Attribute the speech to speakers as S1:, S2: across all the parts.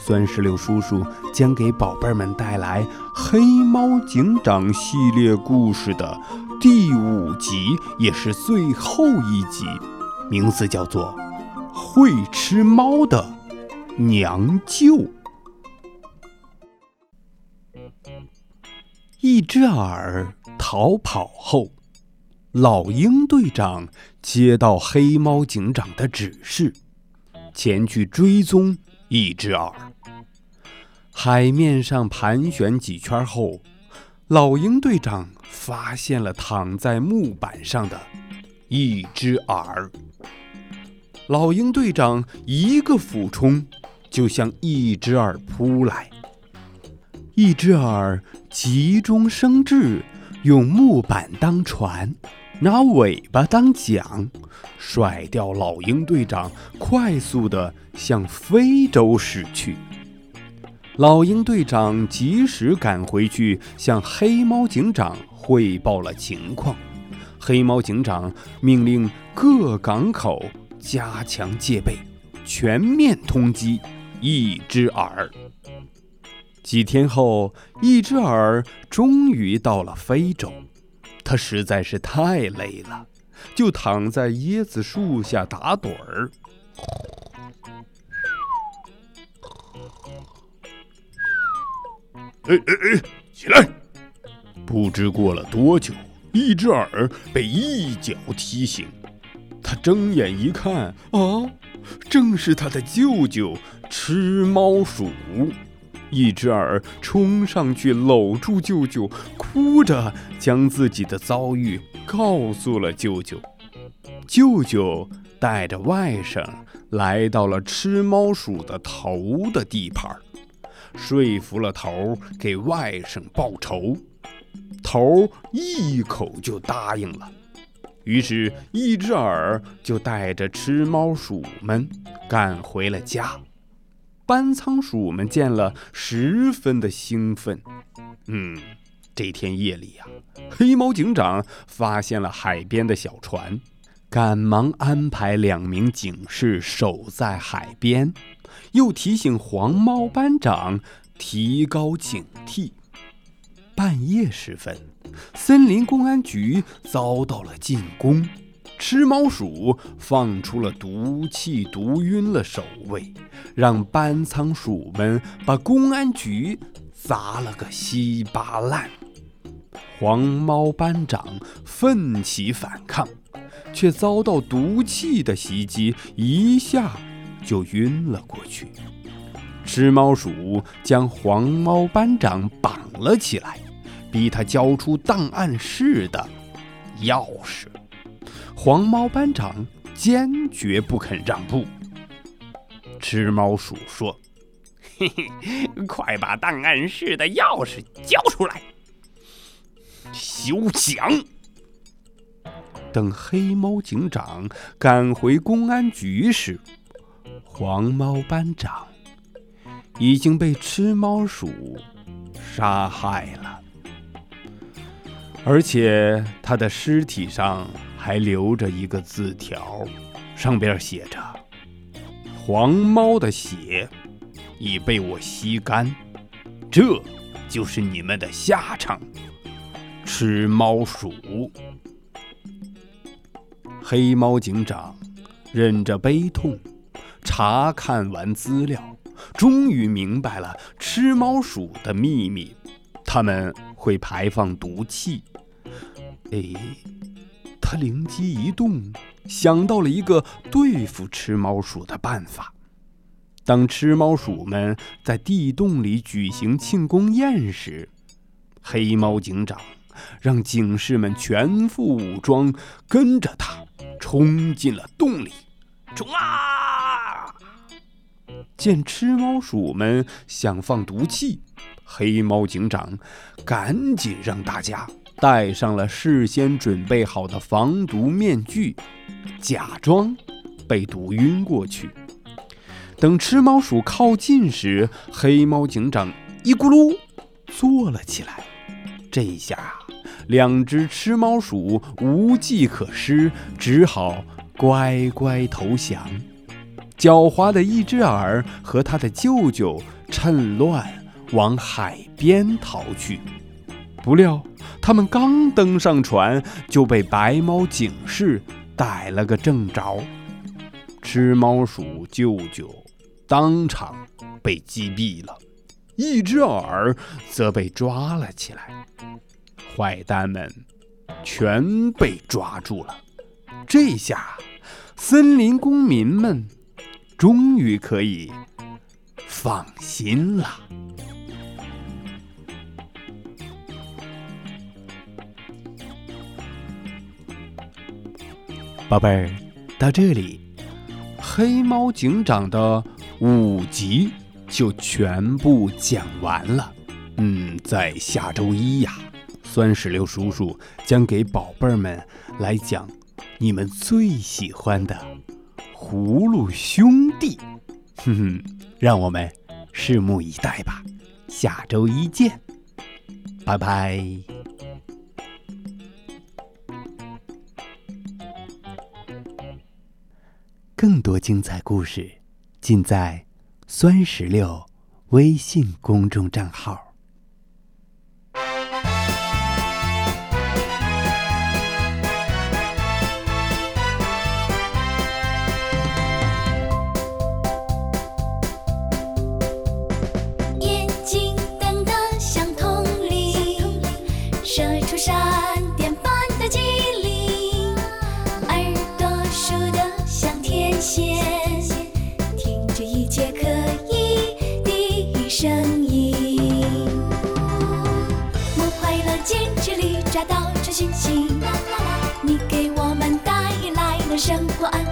S1: 酸石榴叔叔将给宝贝们带来《黑猫警长》系列故事的第五集，也是最后一集，名字叫做《会吃猫的娘舅》。一只耳逃跑后，老鹰队长接到黑猫警长的指示，前去追踪。一只耳，海面上盘旋几圈后，老鹰队长发现了躺在木板上的一只耳。老鹰队长一个俯冲，就向一只耳扑来。一只耳急中生智，用木板当船。拿尾巴当桨，甩掉老鹰队长，快速地向非洲驶去。老鹰队长及时赶回去，向黑猫警长汇报了情况。黑猫警长命令各港口加强戒备，全面通缉一只耳。几天后，一只耳终于到了非洲。他实在是太累了，就躺在椰子树下打盹儿。
S2: 哎哎哎，起来！不知过了多久，一只耳被一脚踢醒。他睁眼一看，啊，正是他的舅舅吃猫鼠。一只耳冲上去搂住舅舅，哭着将自己的遭遇告诉了舅舅。舅舅带着外甥来到了吃猫鼠的头的地盘儿，说服了头儿给外甥报仇。头儿一口就答应了，于是，一只耳就带着吃猫鼠们赶回了家。班仓鼠们见了，十分的兴奋。嗯，这天夜里呀，黑猫警长发现了海边的小船，赶忙安排两名警士守在海边，又提醒黄猫班长提高警惕。半夜时分，森林公安局遭到了进攻。吃猫鼠放出了毒气，毒晕了守卫，让班仓鼠们把公安局砸了个稀巴烂。黄猫班长奋起反抗，却遭到毒气的袭击，一下就晕了过去。吃猫鼠将黄猫班长绑了起来，逼他交出档案室的钥匙。黄猫班长坚决不肯让步。吃猫鼠说：“
S3: 嘿嘿，快把档案室的钥匙交出来！”
S2: 休想！
S1: 等黑猫警长赶回公安局时，黄猫班长已经被吃猫鼠杀害了，而且他的尸体上。还留着一个字条，上边写着：“黄猫的血已被我吸干，这就是你们的下场。”吃猫鼠，黑猫警长忍着悲痛，查看完资料，终于明白了吃猫鼠的秘密：他们会排放毒气。哎。他灵机一动，想到了一个对付吃猫鼠的办法。当吃猫鼠们在地洞里举行庆功宴时，黑猫警长让警士们全副武装，跟着他冲进了洞里。
S3: 冲啊！
S1: 见吃猫鼠们想放毒气，黑猫警长赶紧让大家戴上了事先准备好的防毒面具，假装被毒晕过去。等吃猫鼠靠近时，黑猫警长一咕噜坐了起来。这一下，两只吃猫鼠无计可施，只好乖乖投降。狡猾的一只耳和他的舅舅趁乱往海边逃去，不料他们刚登上船，就被白猫警示逮了个正着。吃猫鼠舅舅当场被击毙了，一只耳则被抓了起来。坏蛋们全被抓住了，这下森林公民们。终于可以放心了，宝贝儿。到这里，黑猫警长的五集就全部讲完了。嗯，在下周一呀，酸石榴叔叔将给宝贝儿们来讲你们最喜欢的。葫芦兄弟，哼哼，让我们拭目以待吧。下周一见，拜拜。更多精彩故事尽在酸石榴微信公众账号。
S4: 生活安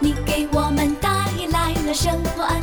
S4: 你给我们带来了生活安